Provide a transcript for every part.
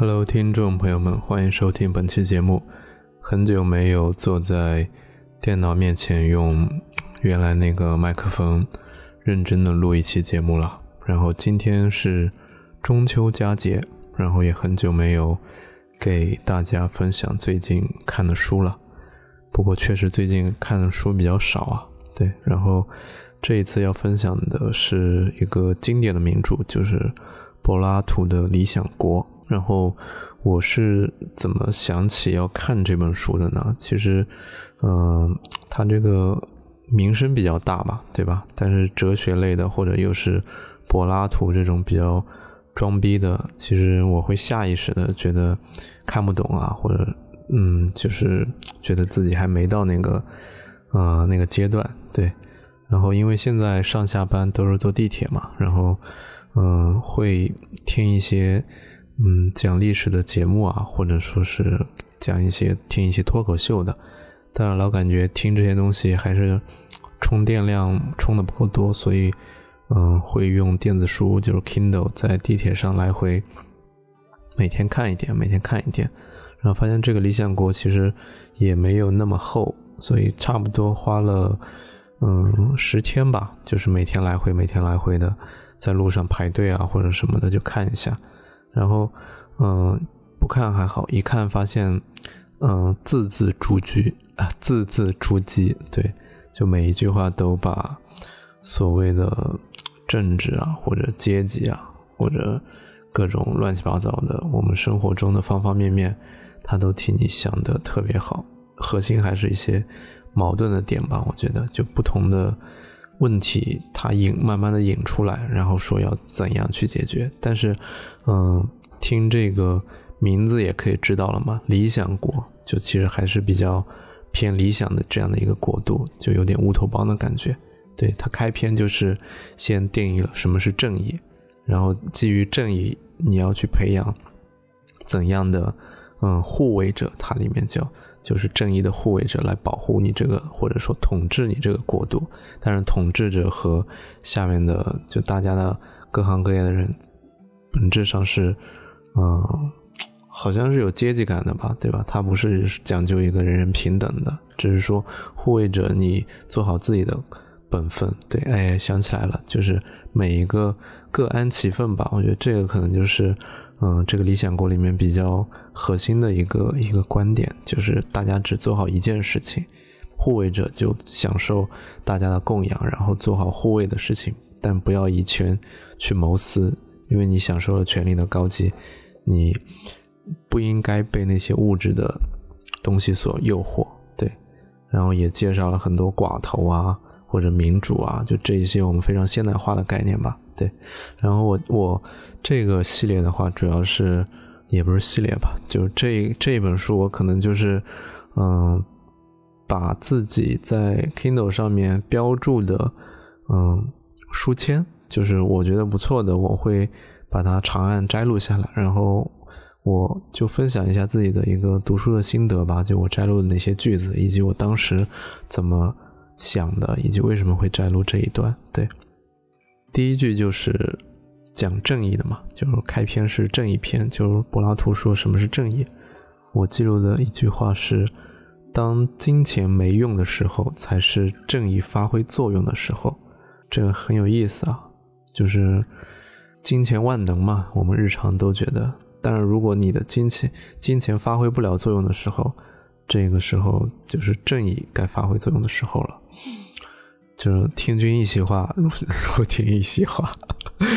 Hello，听众朋友们，欢迎收听本期节目。很久没有坐在电脑面前用原来那个麦克风认真的录一期节目了。然后今天是中秋佳节，然后也很久没有给大家分享最近看的书了。不过确实最近看的书比较少啊。对，然后这一次要分享的是一个经典的名著，就是柏拉图的《理想国》。然后我是怎么想起要看这本书的呢？其实，嗯，它这个名声比较大嘛，对吧？但是哲学类的或者又是柏拉图这种比较装逼的，其实我会下意识的觉得看不懂啊，或者嗯，就是觉得自己还没到那个呃那个阶段，对。然后因为现在上下班都是坐地铁嘛，然后嗯，会听一些。嗯，讲历史的节目啊，或者说是讲一些听一些脱口秀的，但是老感觉听这些东西还是充电量充的不够多，所以嗯，会用电子书，就是 Kindle，在地铁上来回每天看一点，每天看一点，然后发现这个《理想国》其实也没有那么厚，所以差不多花了嗯十天吧，就是每天来回，每天来回的在路上排队啊或者什么的就看一下。然后，嗯，不看还好，一看发现，嗯，字字珠玑啊，字字珠玑，对，就每一句话都把所谓的政治啊，或者阶级啊，或者各种乱七八糟的我们生活中的方方面面，他都替你想的特别好。核心还是一些矛盾的点吧，我觉得就不同的。问题他引慢慢的引出来，然后说要怎样去解决。但是，嗯，听这个名字也可以知道了嘛，理想国就其实还是比较偏理想的这样的一个国度，就有点乌托邦的感觉。对他开篇就是先定义了什么是正义，然后基于正义，你要去培养怎样的嗯护卫者，它里面叫。就是正义的护卫者来保护你这个，或者说统治你这个国度。但是统治者和下面的就大家的各行各业的人，本质上是，嗯，好像是有阶级感的吧，对吧？他不是讲究一个人人平等的，只是说护卫者你做好自己的本分。对，哎，想起来了，就是每一个各安其分吧。我觉得这个可能就是。嗯，这个理想国里面比较核心的一个一个观点，就是大家只做好一件事情，护卫者就享受大家的供养，然后做好护卫的事情，但不要以权去谋私，因为你享受了权力的高级，你不应该被那些物质的东西所诱惑。对，然后也介绍了很多寡头啊，或者民主啊，就这一些我们非常现代化的概念吧。对，然后我我这个系列的话，主要是也不是系列吧，就这这一本书，我可能就是嗯，把自己在 Kindle 上面标注的嗯书签，就是我觉得不错的，我会把它长按摘录下来，然后我就分享一下自己的一个读书的心得吧，就我摘录的那些句子，以及我当时怎么想的，以及为什么会摘录这一段，对。第一句就是讲正义的嘛，就是开篇是正义篇，就是柏拉图说什么是正义。我记录的一句话是：当金钱没用的时候，才是正义发挥作用的时候。这个很有意思啊，就是金钱万能嘛，我们日常都觉得。但是如果你的金钱金钱发挥不了作用的时候，这个时候就是正义该发挥作用的时候了。就是听君一席话，如听一席话。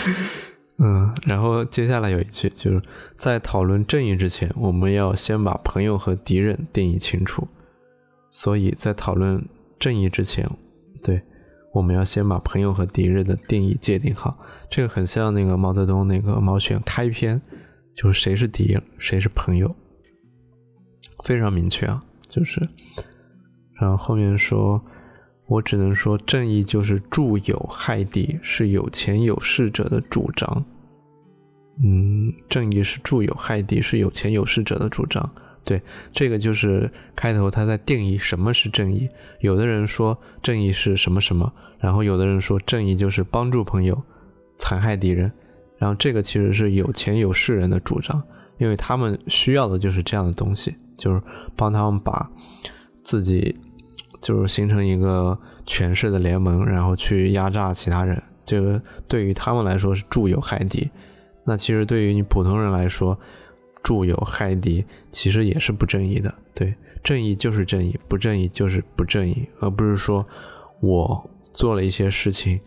嗯，然后接下来有一句，就是在讨论正义之前，我们要先把朋友和敌人定义清楚。所以在讨论正义之前，对，我们要先把朋友和敌人的定义界定好。这个很像那个毛泽东那个毛选开篇，就是谁是敌人，谁是朋友，非常明确啊。就是，然后后面说。我只能说，正义就是助有害敌，是有钱有势者的主张。嗯，正义是助有害敌，是有钱有势者的主张。对，这个就是开头他在定义什么是正义。有的人说正义是什么什么，然后有的人说正义就是帮助朋友，残害敌人。然后这个其实是有钱有势人的主张，因为他们需要的就是这样的东西，就是帮他们把自己就是形成一个权势的联盟，然后去压榨其他人。这个对于他们来说是助友害敌。那其实对于你普通人来说，助友害敌其实也是不正义的。对，正义就是正义，不正义就是不正义，而不是说我做了一些事情，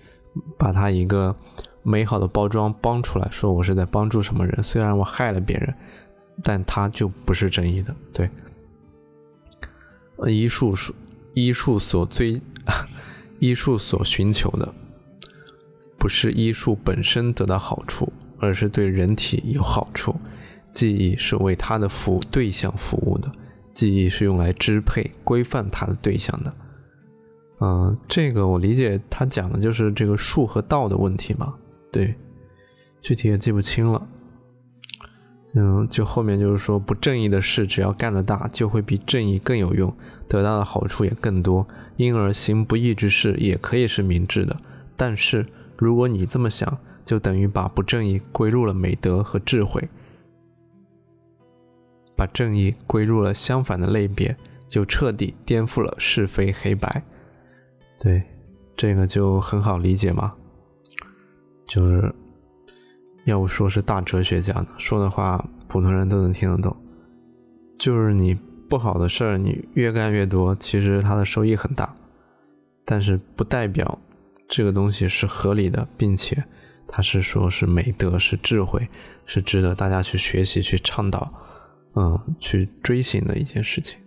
把它一个美好的包装帮出来，说我是在帮助什么人。虽然我害了别人，但他就不是正义的。对，医术所医术所追，医术所寻求的，不是医术本身得到好处。而是对人体有好处，记忆是为他的服务对象服务的，记忆是用来支配、规范他的对象的。嗯，这个我理解，他讲的就是这个术和道的问题嘛。对，具体也记不清了。嗯，就后面就是说，不正义的事只要干得大，就会比正义更有用，得到的好处也更多。因而行不义之事也可以是明智的。但是如果你这么想，就等于把不正义归入了美德和智慧，把正义归入了相反的类别，就彻底颠覆了是非黑白。对，这个就很好理解嘛。就是要不说是大哲学家呢，说的话普通人都能听得懂。就是你不好的事儿，你越干越多，其实它的收益很大，但是不代表这个东西是合理的，并且。他是说，是美德，是智慧，是值得大家去学习、去倡导，嗯，去追寻的一件事情。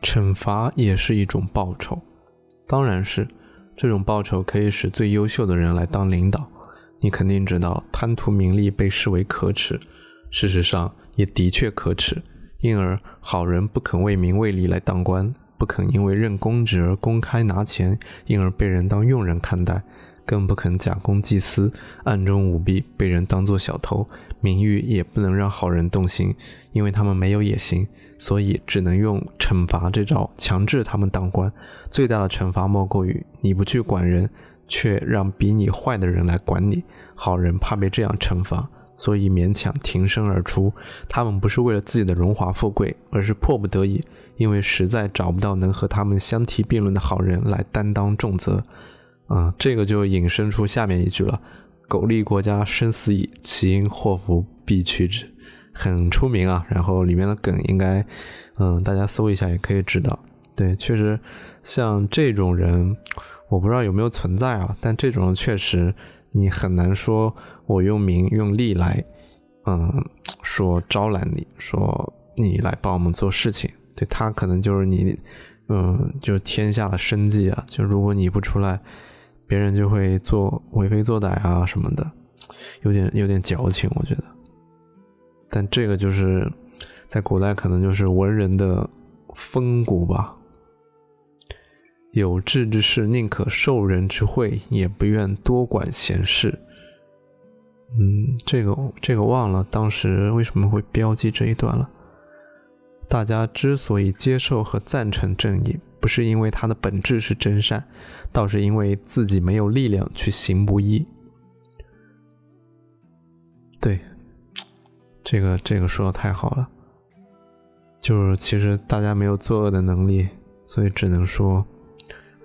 惩罚也是一种报酬，当然是这种报酬可以使最优秀的人来当领导。你肯定知道，贪图名利被视为可耻，事实上也的确可耻。因而，好人不肯为名为利来当官，不肯因为任公职而公开拿钱，因而被人当佣人看待。更不肯假公济私，暗中舞弊，被人当作小偷。名誉也不能让好人动心，因为他们没有野心，所以只能用惩罚这招强制他们当官。最大的惩罚莫过于你不去管人，却让比你坏的人来管你。好人怕被这样惩罚，所以勉强挺身而出。他们不是为了自己的荣华富贵，而是迫不得已，因为实在找不到能和他们相提并论的好人来担当重责。啊，这个就引申出下面一句了：“苟利国家生死以，其因祸福必趋之。”很出名啊。然后里面的梗应该，嗯，大家搜一下也可以知道。对，确实像这种人，我不知道有没有存在啊。但这种人确实，你很难说我用名用利来，嗯，说招揽你，说你来帮我们做事情。对他可能就是你，嗯，就是天下的生计啊。就如果你不出来。别人就会做为非作歹啊什么的，有点有点矫情，我觉得。但这个就是在古代可能就是文人的风骨吧。有志之士宁可受人之惠，也不愿多管闲事。嗯，这个这个忘了当时为什么会标记这一段了。大家之所以接受和赞成正义。不是因为它的本质是真善，倒是因为自己没有力量去行不义。对，这个这个说的太好了，就是其实大家没有作恶的能力，所以只能说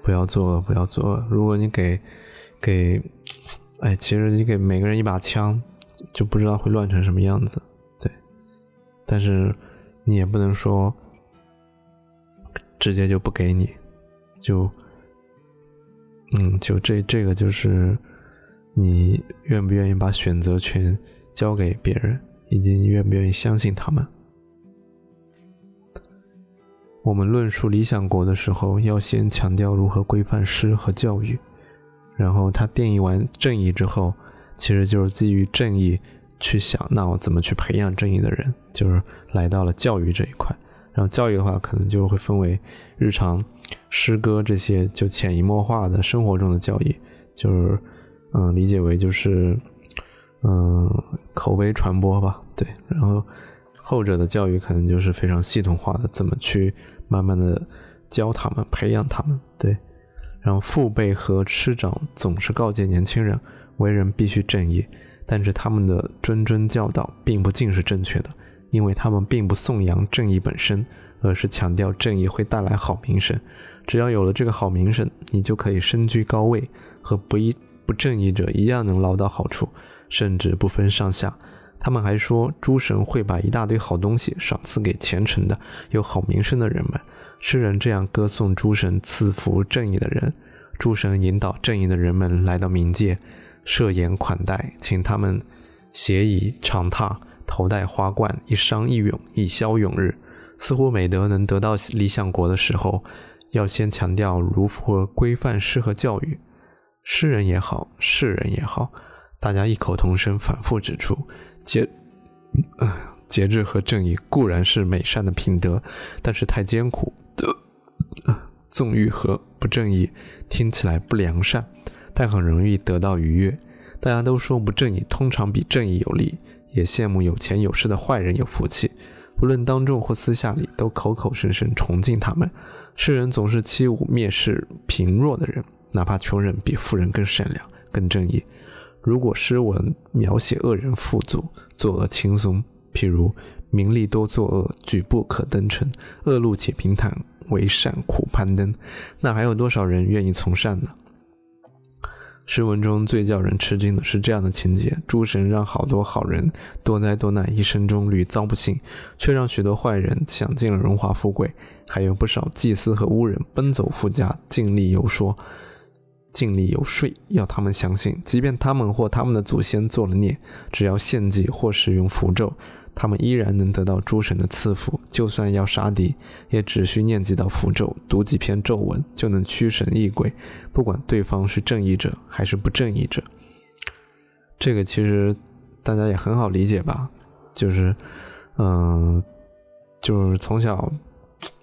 不要作恶，不要作恶。如果你给给，哎，其实你给每个人一把枪，就不知道会乱成什么样子。对，但是你也不能说。直接就不给你，就，嗯，就这这个就是你愿不愿意把选择权交给别人，以及你愿不愿意相信他们。我们论述理想国的时候，要先强调如何规范诗和教育，然后他定义完正义之后，其实就是基于正义去想，那我怎么去培养正义的人，就是来到了教育这一块。然后教育的话，可能就会分为日常诗歌这些，就潜移默化的生活中的教育，就是嗯，理解为就是嗯，口碑传播吧，对。然后后者的教育可能就是非常系统化的，怎么去慢慢的教他们、培养他们，对。然后父辈和师长总是告诫年轻人，为人必须正义，但是他们的谆谆教导并不尽是正确的，因为他们并不颂扬正义本身，而是强调正义会带来好名声。只要有了这个好名声，你就可以身居高位，和不义不正义者一样能捞到好处，甚至不分上下。他们还说，诸神会把一大堆好东西赏赐给虔诚的、有好名声的人们。诗人这样歌颂诸神赐福正义的人，诸神引导正义的人们来到冥界，设宴款待，请他们携以长榻，头戴花冠，一觞一咏，一消永日。似乎美德能得到理想国的时候，要先强调如何规范诗和教育。诗人也好，世人也好，大家异口同声，反复指出。节，节制和正义固然是美善的品德，但是太艰苦。纵欲和不正义听起来不良善，但很容易得到愉悦。大家都说不正义通常比正义有利，也羡慕有钱有势的坏人有福气。无论当众或私下里，都口口声声崇敬他们。世人总是欺侮蔑视贫弱的人，哪怕穷人比富人更善良、更正义。如果诗文描写恶人富足，作恶轻松，譬如名利多作恶，举步可登城；恶路且平坦，为善苦攀登，那还有多少人愿意从善呢？诗文中最叫人吃惊的是这样的情节：诸神让好多好人多灾多难，一生中屡遭不幸，却让许多坏人享尽了荣华富贵；还有不少祭司和巫人奔走富家，尽力游说。尽力游说，要他们相信，即便他们或他们的祖先做了孽，只要献祭或使用符咒，他们依然能得到诸神的赐福。就算要杀敌，也只需念几道符咒，读几篇咒文，就能驱神役鬼，不管对方是正义者还是不正义者。这个其实大家也很好理解吧？就是，嗯，就是从小。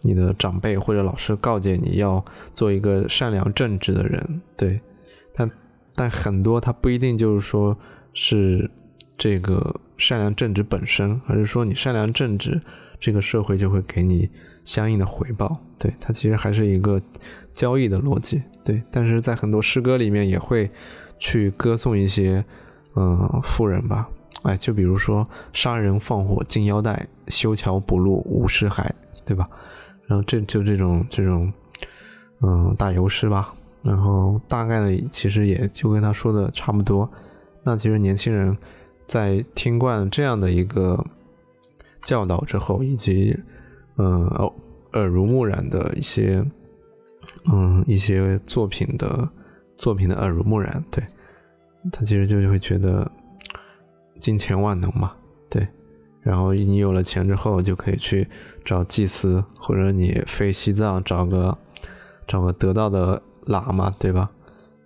你的长辈或者老师告诫你要做一个善良正直的人，对，但但很多他不一定就是说是这个善良正直本身，而是说你善良正直，这个社会就会给你相应的回报，对，它其实还是一个交易的逻辑，对，但是在很多诗歌里面也会去歌颂一些嗯富人吧，哎，就比如说杀人放火金腰带，修桥补路无尸骸，对吧？然后这就这种这种，嗯，打油诗吧。然后大概的其实也就跟他说的差不多。那其实年轻人在听惯这样的一个教导之后，以及嗯耳濡目染的一些嗯一些作品的作品的耳濡目染，对他其实就会觉得金钱万能嘛，对。然后你有了钱之后，就可以去找祭司，或者你飞西藏找个找个得道的喇嘛，对吧？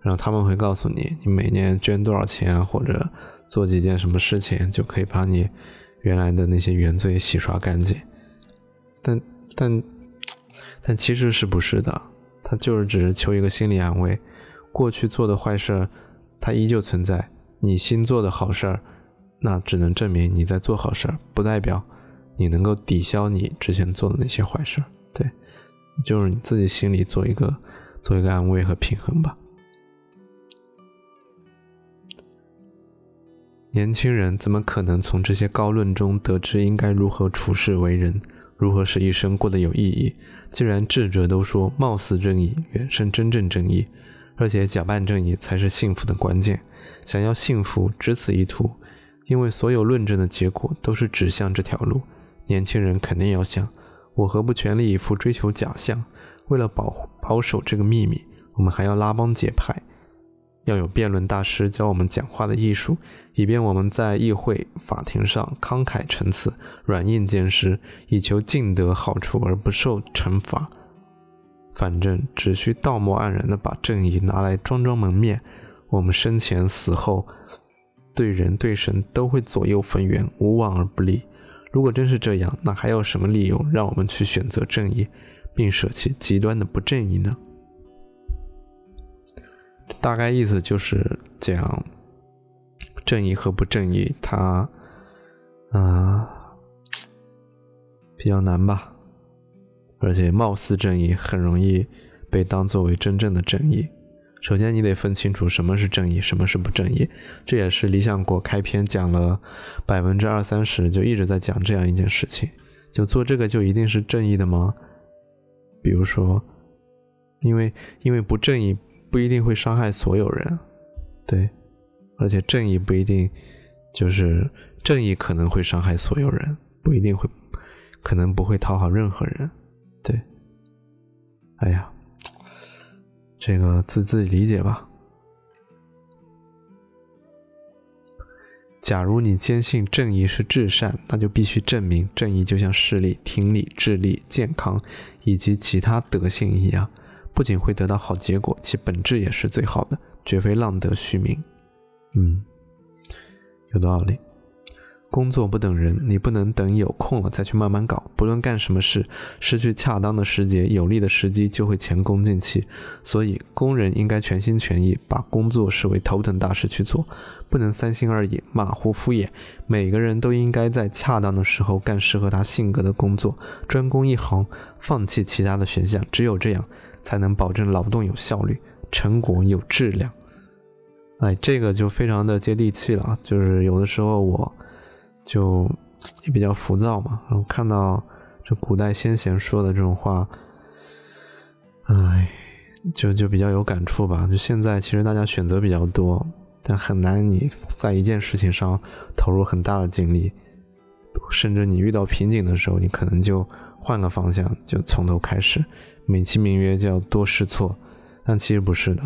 然后他们会告诉你，你每年捐多少钱，或者做几件什么事情，就可以把你原来的那些原罪洗刷干净。但但但其实是不是的？他就是只是求一个心理安慰。过去做的坏事儿，它依旧存在；你新做的好事儿。那只能证明你在做好事儿，不代表你能够抵消你之前做的那些坏事儿。对，就是你自己心里做一个做一个安慰和平衡吧。年轻人怎么可能从这些高论中得知应该如何处世为人，如何使一生过得有意义？既然智者都说貌似正义远胜真正正义，而且假扮正义才是幸福的关键，想要幸福，只此一途。因为所有论证的结果都是指向这条路，年轻人肯定要想：我何不全力以赴追求假象？为了保保守这个秘密，我们还要拉帮结派，要有辩论大师教我们讲话的艺术，以便我们在议会、法庭上慷慨陈词、软硬兼施，以求尽得好处而不受惩罚。反正只需道貌岸然地把正义拿来装装门面，我们生前死后。对人对神都会左右逢源，无往而不利。如果真是这样，那还有什么理由让我们去选择正义，并舍弃极端的不正义呢？大概意思就是讲，正义和不正义，它，啊，比较难吧。而且，貌似正义很容易被当作为真正的正义，首先，你得分清楚什么是正义，什么是不正义。这也是理想国开篇讲了百分之二三十，就一直在讲这样一件事情：就做这个就一定是正义的吗？比如说，因为因为不正义不一定会伤害所有人，对，而且正义不一定就是正义，可能会伤害所有人，不一定会，可能不会讨好任何人，对。哎呀。这个自自己理解吧。假如你坚信正义是至善，那就必须证明正义就像视力、听力、智力、健康以及其他德性一样，不仅会得到好结果，其本质也是最好的，绝非浪得虚名。嗯，有道理。工作不等人，你不能等有空了再去慢慢搞。不论干什么事，失去恰当的时节、有利的时机，就会前功尽弃。所以，工人应该全心全意把工作视为头等大事去做，不能三心二意、马虎敷衍。每个人都应该在恰当的时候干适合他性格的工作，专攻一行，放弃其他的选项。只有这样，才能保证劳动有效率，成果有质量。哎，这个就非常的接地气了。就是有的时候我。就也比较浮躁嘛，然后看到这古代先贤说的这种话，哎，就就比较有感触吧。就现在其实大家选择比较多，但很难你在一件事情上投入很大的精力，甚至你遇到瓶颈的时候，你可能就换个方向，就从头开始。美其名曰叫多试错，但其实不是的，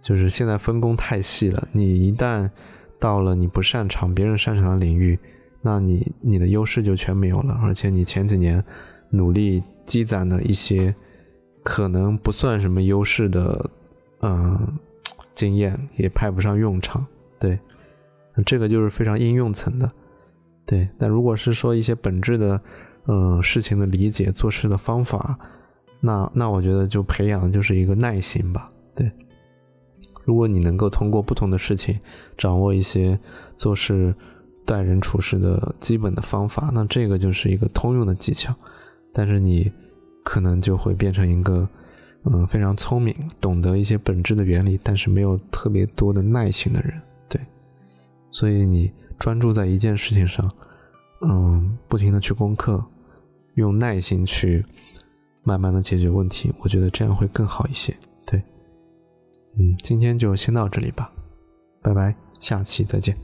就是现在分工太细了，你一旦。到了你不擅长、别人擅长的领域，那你你的优势就全没有了。而且你前几年努力积攒的一些可能不算什么优势的，嗯，经验也派不上用场。对，这个就是非常应用层的。对，但如果是说一些本质的，嗯，事情的理解、做事的方法，那那我觉得就培养的就是一个耐心吧。对。如果你能够通过不同的事情掌握一些做事、待人处事的基本的方法，那这个就是一个通用的技巧。但是你可能就会变成一个嗯非常聪明、懂得一些本质的原理，但是没有特别多的耐心的人。对，所以你专注在一件事情上，嗯，不停的去攻克，用耐心去慢慢的解决问题，我觉得这样会更好一些。嗯，今天就先到这里吧，拜拜，下期再见。